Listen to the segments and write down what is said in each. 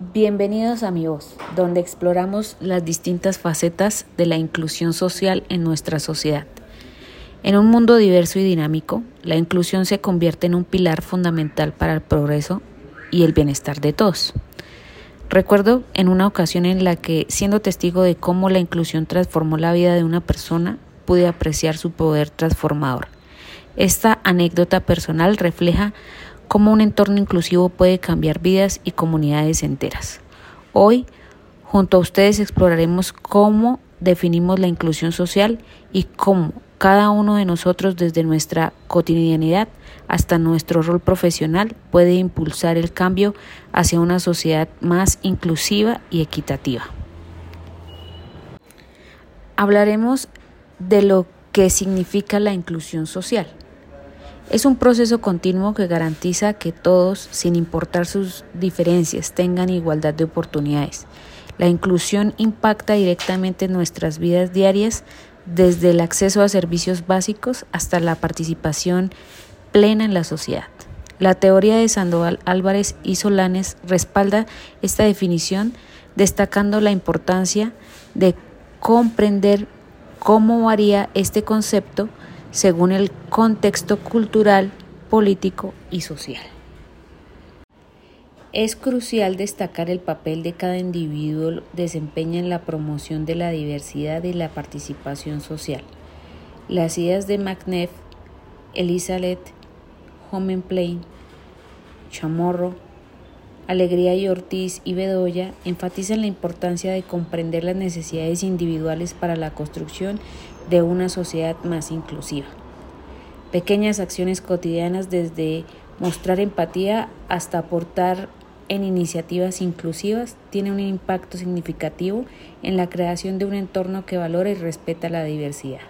Bienvenidos a Mi Voz, donde exploramos las distintas facetas de la inclusión social en nuestra sociedad. En un mundo diverso y dinámico, la inclusión se convierte en un pilar fundamental para el progreso y el bienestar de todos. Recuerdo en una ocasión en la que, siendo testigo de cómo la inclusión transformó la vida de una persona, pude apreciar su poder transformador. Esta anécdota personal refleja cómo un entorno inclusivo puede cambiar vidas y comunidades enteras. Hoy, junto a ustedes, exploraremos cómo definimos la inclusión social y cómo cada uno de nosotros desde nuestra cotidianidad hasta nuestro rol profesional puede impulsar el cambio hacia una sociedad más inclusiva y equitativa. Hablaremos de lo que significa la inclusión social. Es un proceso continuo que garantiza que todos, sin importar sus diferencias, tengan igualdad de oportunidades. La inclusión impacta directamente en nuestras vidas diarias, desde el acceso a servicios básicos hasta la participación plena en la sociedad. La teoría de Sandoval Álvarez y Solanes respalda esta definición, destacando la importancia de comprender cómo varía este concepto según el contexto cultural, político y social. Es crucial destacar el papel de cada individuo desempeña en la promoción de la diversidad y la participación social. Las ideas de McNeff, Elizabeth, Homenplain, Chamorro, Alegría y Ortiz y Bedoya enfatizan la importancia de comprender las necesidades individuales para la construcción de una sociedad más inclusiva. Pequeñas acciones cotidianas desde mostrar empatía hasta aportar en iniciativas inclusivas tienen un impacto significativo en la creación de un entorno que valora y respeta la diversidad.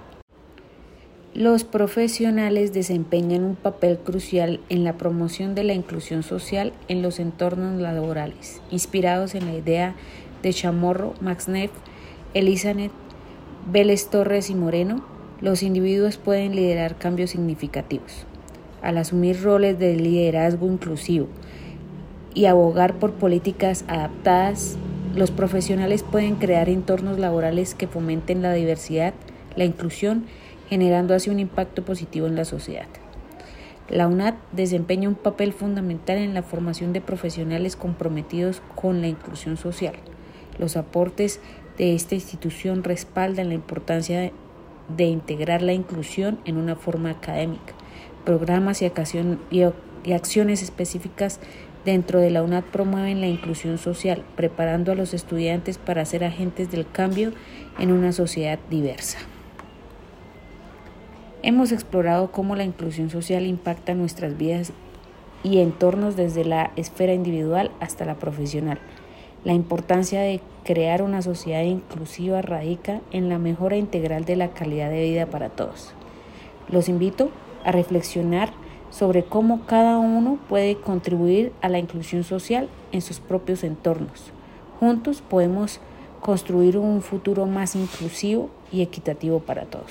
Los profesionales desempeñan un papel crucial en la promoción de la inclusión social en los entornos laborales, inspirados en la idea de Chamorro, Max Neff, Elizabeth, Vélez Torres y Moreno, los individuos pueden liderar cambios significativos. Al asumir roles de liderazgo inclusivo y abogar por políticas adaptadas, los profesionales pueden crear entornos laborales que fomenten la diversidad, la inclusión generando así un impacto positivo en la sociedad. La UNAD desempeña un papel fundamental en la formación de profesionales comprometidos con la inclusión social. Los aportes de esta institución respaldan la importancia de, integrar la inclusión en una forma académica. Programas y, acciones específicas dentro de la UNAD promueven la inclusión social, preparando a los estudiantes para ser agentes del cambio en una sociedad diversa. Hemos explorado cómo la inclusión social impacta nuestras vidas y entornos desde la esfera individual hasta la profesional. La importancia de crear una sociedad inclusiva radica en la mejora integral de la calidad de vida para todos. Los invito a reflexionar sobre cómo cada uno puede contribuir a la inclusión social en sus propios entornos. Juntos podemos construir un futuro más inclusivo y equitativo para todos.